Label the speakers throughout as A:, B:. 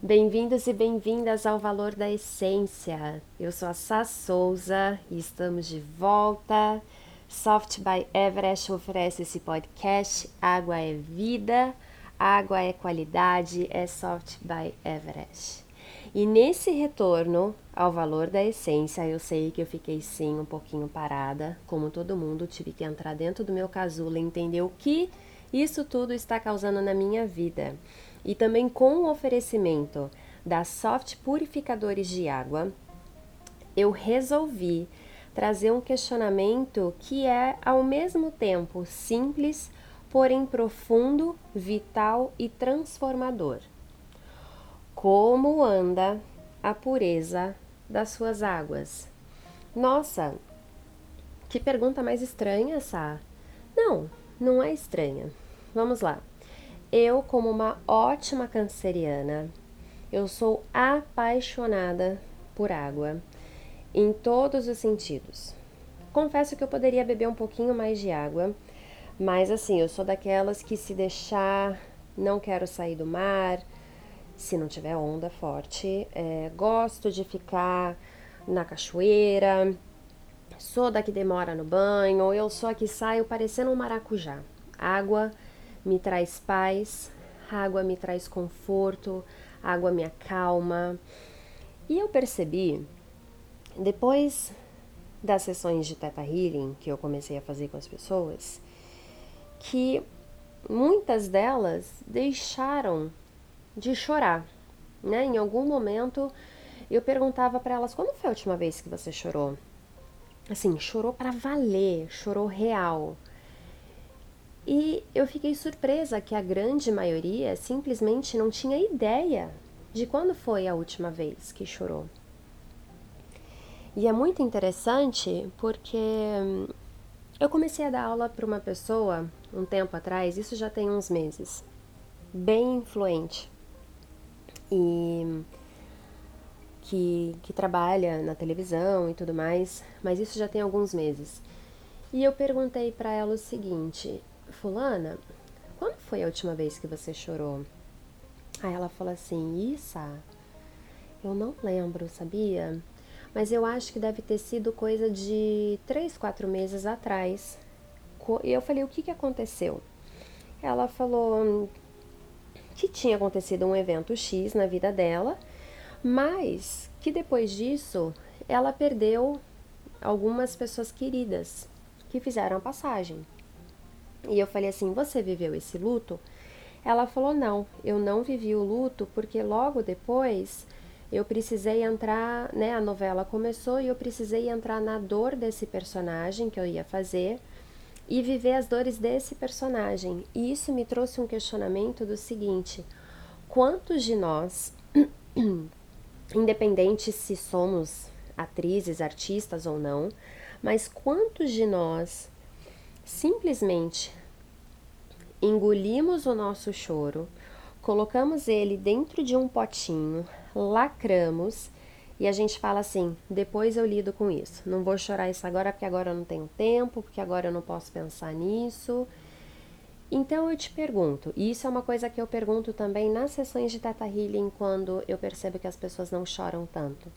A: Bem-vindos e bem-vindas ao Valor da Essência. Eu sou a Sá Souza e estamos de volta. Soft by Everest oferece esse podcast. Água é vida, água é qualidade, é Soft by Everest. E nesse retorno ao valor da essência, eu sei que eu fiquei sim um pouquinho parada, como todo mundo, tive que entrar dentro do meu casulo e entender o que isso tudo está causando na minha vida. E também com o oferecimento da Soft Purificadores de Água, eu resolvi trazer um questionamento que é ao mesmo tempo simples, porém profundo, vital e transformador. Como anda a pureza das suas águas? Nossa, que pergunta mais estranha, Sá. Não, não é estranha. Vamos lá. Eu, como uma ótima canceriana, eu sou apaixonada por água em todos os sentidos. Confesso que eu poderia beber um pouquinho mais de água, mas assim, eu sou daquelas que se deixar, não quero sair do mar, se não tiver onda forte. É, gosto de ficar na cachoeira. Sou da que demora no banho. Eu sou a que saio parecendo um maracujá. Água me traz paz, água me traz conforto, água me acalma. E eu percebi, depois das sessões de Teta Healing que eu comecei a fazer com as pessoas, que muitas delas deixaram de chorar, né? Em algum momento eu perguntava para elas: quando foi a última vez que você chorou? Assim, chorou para valer, chorou real. E eu fiquei surpresa que a grande maioria simplesmente não tinha ideia de quando foi a última vez que chorou. E é muito interessante porque hum, eu comecei a dar aula para uma pessoa um tempo atrás, isso já tem uns meses, bem influente e que, que trabalha na televisão e tudo mais, mas isso já tem alguns meses. E eu perguntei para ela o seguinte: Fulana, quando foi a última vez que você chorou? Aí ela falou assim: Issa, eu não lembro, sabia? Mas eu acho que deve ter sido coisa de três, quatro meses atrás. E eu falei: o que, que aconteceu? Ela falou: que tinha acontecido um evento X na vida dela, mas que depois disso ela perdeu algumas pessoas queridas que fizeram a passagem. E eu falei assim: Você viveu esse luto? Ela falou: Não, eu não vivi o luto porque logo depois eu precisei entrar, né? A novela começou e eu precisei entrar na dor desse personagem que eu ia fazer e viver as dores desse personagem. E isso me trouxe um questionamento do seguinte: quantos de nós, independente se somos atrizes, artistas ou não, mas quantos de nós simplesmente engolimos o nosso choro, colocamos ele dentro de um potinho, lacramos e a gente fala assim: depois eu lido com isso. Não vou chorar isso agora porque agora eu não tenho tempo, porque agora eu não posso pensar nisso. Então eu te pergunto, e isso é uma coisa que eu pergunto também nas sessões de Teta Healing quando eu percebo que as pessoas não choram tanto.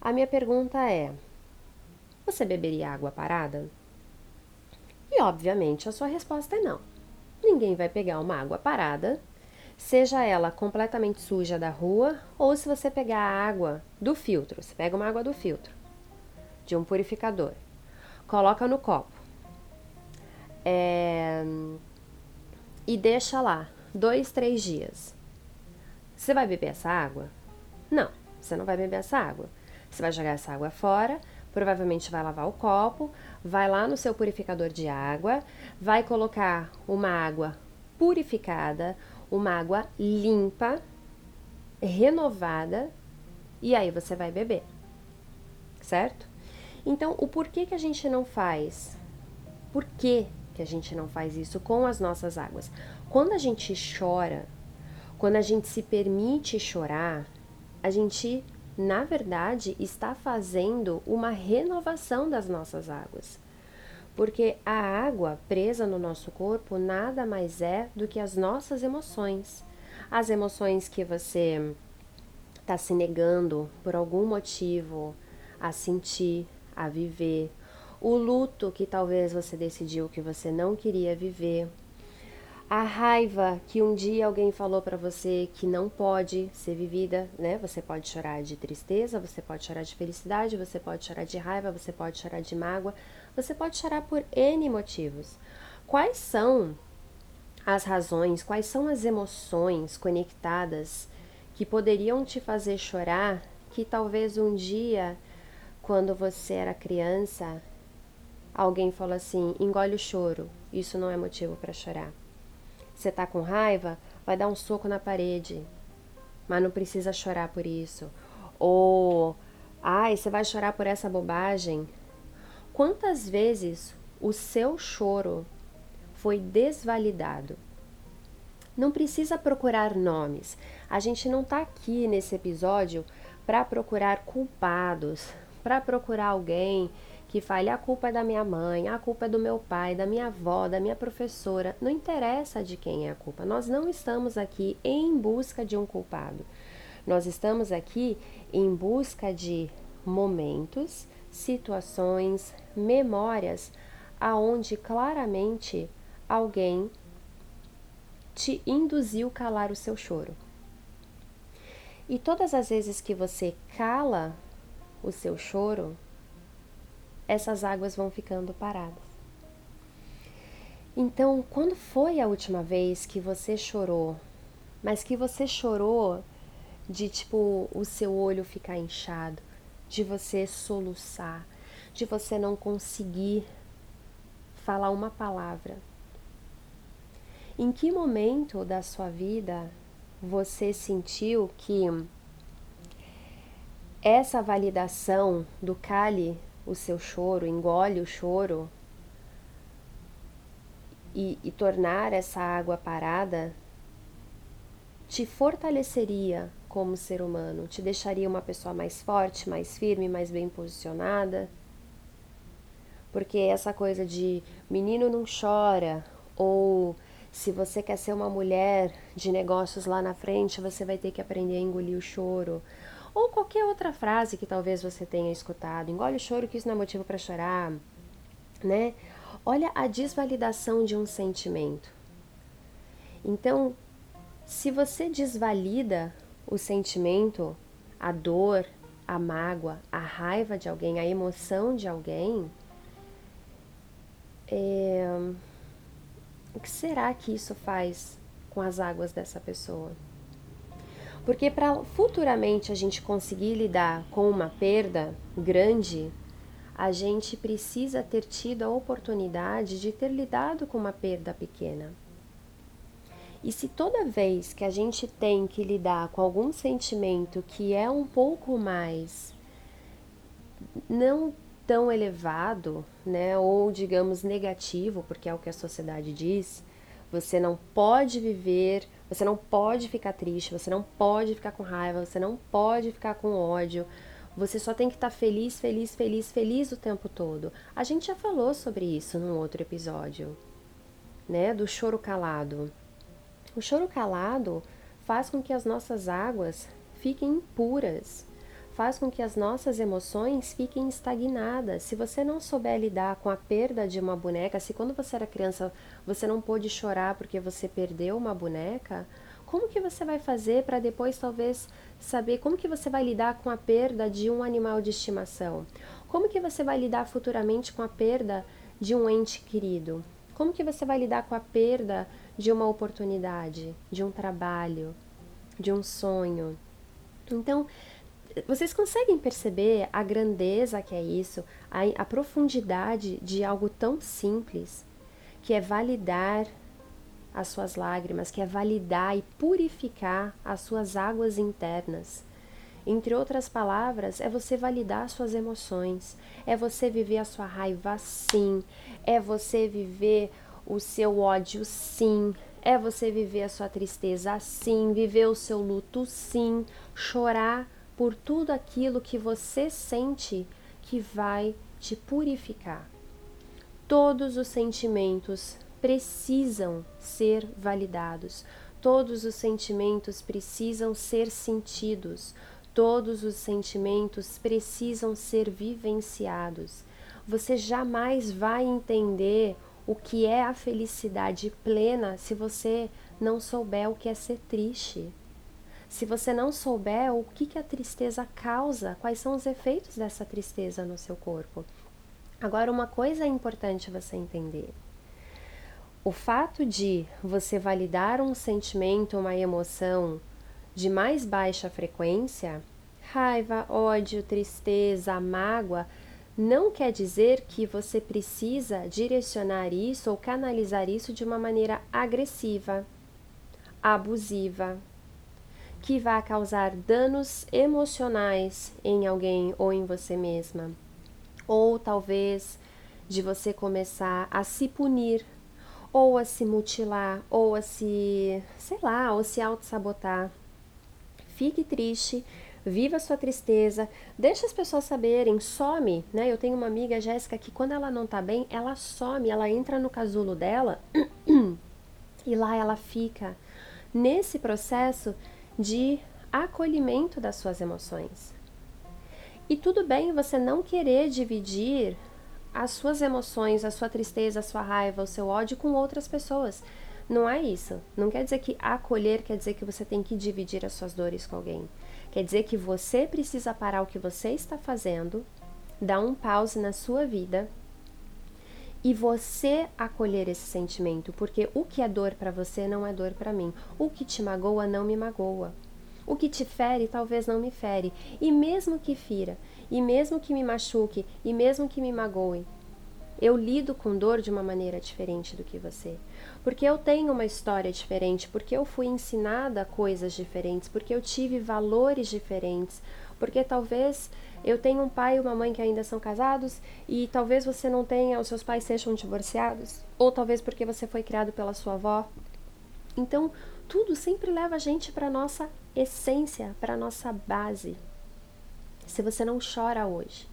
A: A minha pergunta é: você beberia água parada? E obviamente a sua resposta é não. Ninguém vai pegar uma água parada seja ela completamente suja da rua ou se você pegar a água do filtro, você pega uma água do filtro, de um purificador, coloca no copo é, e deixa lá dois, três dias. Você vai beber essa água? Não, você não vai beber essa água. Você vai jogar essa água fora, provavelmente vai lavar o copo, vai lá no seu purificador de água, vai colocar uma água purificada, uma água limpa, renovada, e aí você vai beber. Certo? Então, o porquê que a gente não faz? Por que, que a gente não faz isso com as nossas águas? Quando a gente chora, quando a gente se permite chorar, a gente na verdade, está fazendo uma renovação das nossas águas. Porque a água presa no nosso corpo nada mais é do que as nossas emoções. As emoções que você está se negando por algum motivo a sentir, a viver. O luto que talvez você decidiu que você não queria viver a raiva que um dia alguém falou para você que não pode ser vivida, né? Você pode chorar de tristeza, você pode chorar de felicidade, você pode chorar de raiva, você pode chorar de mágoa, você pode chorar por N motivos. Quais são as razões, quais são as emoções conectadas que poderiam te fazer chorar que talvez um dia, quando você era criança, alguém falou assim: engole o choro, isso não é motivo para chorar. Você tá com raiva? Vai dar um soco na parede. Mas não precisa chorar por isso. Ou, ai, você vai chorar por essa bobagem? Quantas vezes o seu choro foi desvalidado? Não precisa procurar nomes. A gente não está aqui nesse episódio para procurar culpados, para procurar alguém que fale a culpa é da minha mãe, a culpa é do meu pai, da minha avó, da minha professora. Não interessa de quem é a culpa. Nós não estamos aqui em busca de um culpado. Nós estamos aqui em busca de momentos, situações, memórias aonde claramente alguém te induziu calar o seu choro. E todas as vezes que você cala o seu choro, essas águas vão ficando paradas. Então, quando foi a última vez que você chorou, mas que você chorou de tipo o seu olho ficar inchado, de você soluçar, de você não conseguir falar uma palavra? Em que momento da sua vida você sentiu que essa validação do cale o seu choro, engole o choro e, e tornar essa água parada, te fortaleceria como ser humano, te deixaria uma pessoa mais forte, mais firme, mais bem posicionada. Porque essa coisa de menino não chora, ou se você quer ser uma mulher de negócios lá na frente, você vai ter que aprender a engolir o choro ou qualquer outra frase que talvez você tenha escutado. Engole o choro que isso não é motivo para chorar, né? Olha a desvalidação de um sentimento. Então, se você desvalida o sentimento, a dor, a mágoa, a raiva de alguém, a emoção de alguém, é... o que será que isso faz com as águas dessa pessoa? Porque para futuramente a gente conseguir lidar com uma perda grande, a gente precisa ter tido a oportunidade de ter lidado com uma perda pequena. E se toda vez que a gente tem que lidar com algum sentimento que é um pouco mais não tão elevado, né, ou digamos negativo, porque é o que a sociedade diz, você não pode viver, você não pode ficar triste, você não pode ficar com raiva, você não pode ficar com ódio. Você só tem que estar tá feliz, feliz, feliz, feliz o tempo todo. A gente já falou sobre isso num outro episódio, né? Do choro calado. O choro calado faz com que as nossas águas fiquem impuras faz com que as nossas emoções fiquem estagnadas. Se você não souber lidar com a perda de uma boneca, se quando você era criança você não pôde chorar porque você perdeu uma boneca, como que você vai fazer para depois talvez saber como que você vai lidar com a perda de um animal de estimação? Como que você vai lidar futuramente com a perda de um ente querido? Como que você vai lidar com a perda de uma oportunidade, de um trabalho, de um sonho? Então, vocês conseguem perceber a grandeza que é isso, a, a profundidade de algo tão simples, que é validar as suas lágrimas, que é validar e purificar as suas águas internas. Entre outras palavras, é você validar suas emoções, é você viver a sua raiva sim, é você viver o seu ódio sim, é você viver a sua tristeza sim, viver o seu luto sim, chorar por tudo aquilo que você sente que vai te purificar. Todos os sentimentos precisam ser validados, todos os sentimentos precisam ser sentidos, todos os sentimentos precisam ser vivenciados. Você jamais vai entender o que é a felicidade plena se você não souber o que é ser triste. Se você não souber o que, que a tristeza causa, quais são os efeitos dessa tristeza no seu corpo. Agora, uma coisa é importante você entender. O fato de você validar um sentimento, uma emoção de mais baixa frequência, raiva, ódio, tristeza, mágoa, não quer dizer que você precisa direcionar isso ou canalizar isso de uma maneira agressiva, abusiva, que vai causar danos emocionais em alguém ou em você mesma ou talvez de você começar a se punir, ou a se mutilar, ou a se, sei lá, ou se auto-sabotar. Fique triste, viva sua tristeza, deixa as pessoas saberem, some, né? Eu tenho uma amiga, Jéssica, que quando ela não tá bem, ela some, ela entra no casulo dela e lá ela fica nesse processo de acolhimento das suas emoções. E tudo bem você não querer dividir as suas emoções, a sua tristeza, a sua raiva, o seu ódio com outras pessoas. Não é isso. Não quer dizer que acolher quer dizer que você tem que dividir as suas dores com alguém. Quer dizer que você precisa parar o que você está fazendo, dar um pause na sua vida e você acolher esse sentimento, porque o que é dor para você não é dor para mim. O que te magoa não me magoa. O que te fere talvez não me fere, e mesmo que fira, e mesmo que me machuque, e mesmo que me magoe, eu lido com dor de uma maneira diferente do que você. Porque eu tenho uma história diferente, porque eu fui ensinada coisas diferentes, porque eu tive valores diferentes, porque talvez eu tenha um pai e uma mãe que ainda são casados e talvez você não tenha, os seus pais sejam divorciados, ou talvez porque você foi criado pela sua avó. Então, tudo sempre leva a gente para nossa essência, para nossa base. Se você não chora hoje,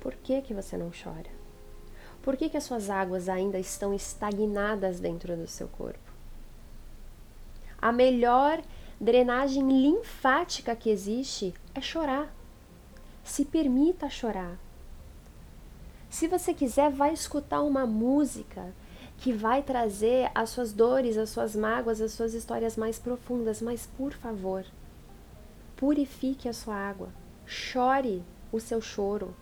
A: por que que você não chora? Por que que as suas águas ainda estão estagnadas dentro do seu corpo? A melhor drenagem linfática que existe é chorar. Se permita chorar. Se você quiser, vai escutar uma música que vai trazer as suas dores, as suas mágoas, as suas histórias mais profundas, mas por favor, purifique a sua água, chore o seu choro,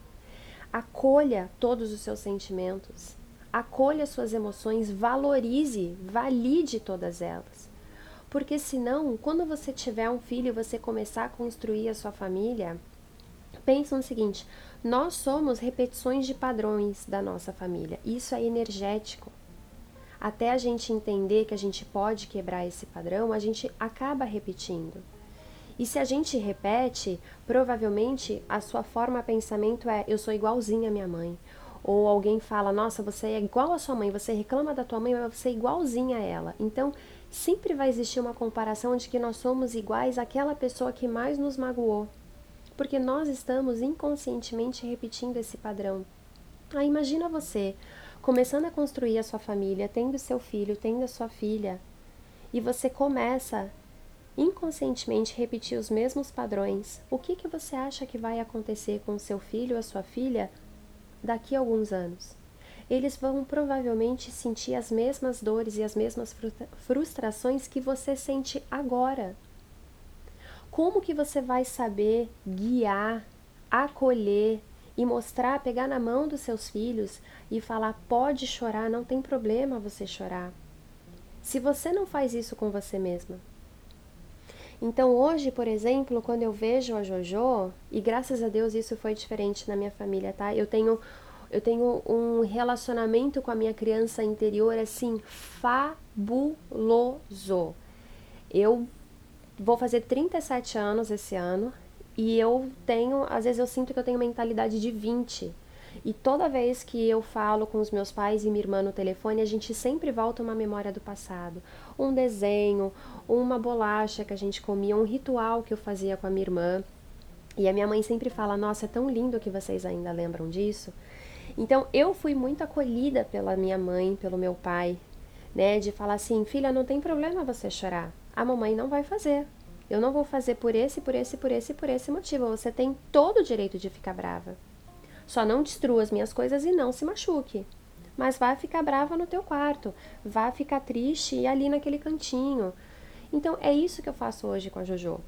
A: acolha todos os seus sentimentos, acolha suas emoções, valorize, valide todas elas. Porque senão, quando você tiver um filho e você começar a construir a sua família, pensa no seguinte: nós somos repetições de padrões da nossa família. Isso é energético até a gente entender que a gente pode quebrar esse padrão, a gente acaba repetindo. E se a gente repete, provavelmente a sua forma de pensamento é: eu sou igualzinha à minha mãe. Ou alguém fala: nossa, você é igual à sua mãe, você reclama da tua mãe, mas você é igualzinha a ela. Então, sempre vai existir uma comparação de que nós somos iguais àquela pessoa que mais nos magoou. Porque nós estamos inconscientemente repetindo esse padrão. Aí imagina você começando a construir a sua família, tendo seu filho, tendo a sua filha, e você começa inconscientemente repetir os mesmos padrões, o que, que você acha que vai acontecer com seu filho ou a sua filha daqui a alguns anos? Eles vão provavelmente sentir as mesmas dores e as mesmas frustrações que você sente agora. Como que você vai saber guiar, acolher, e mostrar, pegar na mão dos seus filhos e falar: pode chorar, não tem problema você chorar. Se você não faz isso com você mesma. Então hoje, por exemplo, quando eu vejo a Jojo, e graças a Deus isso foi diferente na minha família, tá? Eu tenho eu tenho um relacionamento com a minha criança interior assim fabuloso. Eu vou fazer 37 anos esse ano e eu tenho, às vezes eu sinto que eu tenho mentalidade de 20. E toda vez que eu falo com os meus pais e minha irmã no telefone, a gente sempre volta uma memória do passado. Um desenho, uma bolacha que a gente comia, um ritual que eu fazia com a minha irmã. E a minha mãe sempre fala: Nossa, é tão lindo que vocês ainda lembram disso. Então eu fui muito acolhida pela minha mãe, pelo meu pai, né? De falar assim: Filha, não tem problema você chorar. A mamãe não vai fazer. Eu não vou fazer por esse, por esse, por esse, por esse motivo. Você tem todo o direito de ficar brava. Só não destrua as minhas coisas e não se machuque. Mas vá ficar brava no teu quarto, vá ficar triste e ali naquele cantinho. Então é isso que eu faço hoje com a Jojo.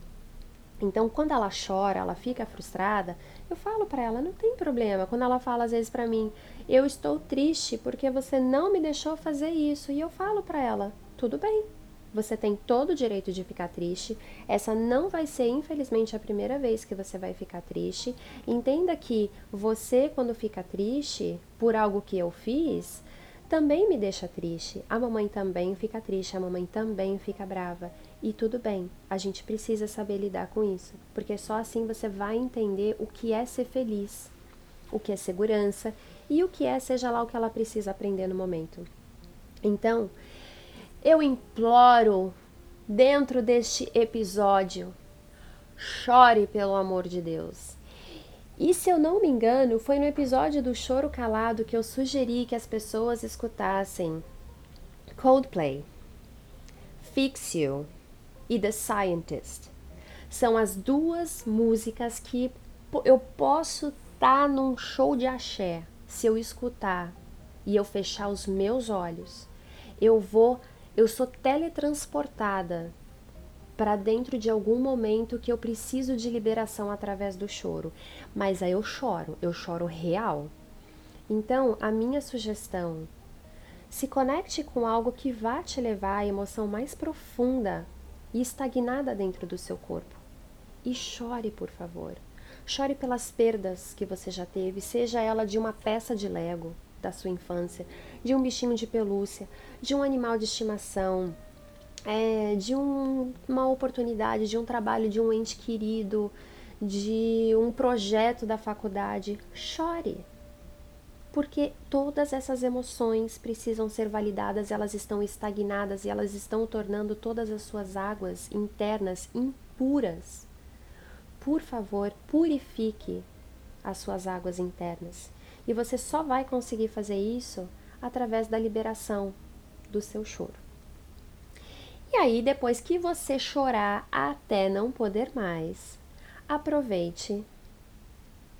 A: Então, quando ela chora, ela fica frustrada, eu falo para ela, não tem problema. Quando ela fala às vezes para mim, eu estou triste porque você não me deixou fazer isso, e eu falo para ela, tudo bem, você tem todo o direito de ficar triste. Essa não vai ser, infelizmente, a primeira vez que você vai ficar triste. Entenda que você, quando fica triste por algo que eu fiz, também me deixa triste. A mamãe também fica triste, a mamãe também fica brava. E tudo bem, a gente precisa saber lidar com isso, porque só assim você vai entender o que é ser feliz, o que é segurança e o que é, seja lá o que ela precisa aprender no momento. Então, eu imploro, dentro deste episódio, chore pelo amor de Deus. E se eu não me engano, foi no episódio do Choro Calado que eu sugeri que as pessoas escutassem Coldplay, Fix You e The Scientist. São as duas músicas que eu posso estar tá num show de axé se eu escutar e eu fechar os meus olhos. Eu vou eu sou teletransportada para dentro de algum momento que eu preciso de liberação através do choro. Mas aí eu choro, eu choro real. Então, a minha sugestão, se conecte com algo que vá te levar à emoção mais profunda e estagnada dentro do seu corpo. E chore, por favor. Chore pelas perdas que você já teve, seja ela de uma peça de Lego, da sua infância, de um bichinho de pelúcia, de um animal de estimação, é, de um, uma oportunidade, de um trabalho de um ente querido, de um projeto da faculdade. Chore! Porque todas essas emoções precisam ser validadas, elas estão estagnadas e elas estão tornando todas as suas águas internas impuras. Por favor, purifique as suas águas internas. E você só vai conseguir fazer isso através da liberação do seu choro. E aí, depois que você chorar até não poder mais, aproveite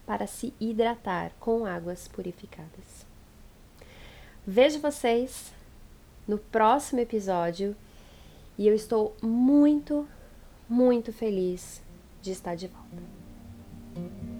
A: para se hidratar com águas purificadas. Vejo vocês no próximo episódio e eu estou muito, muito feliz de estar de volta.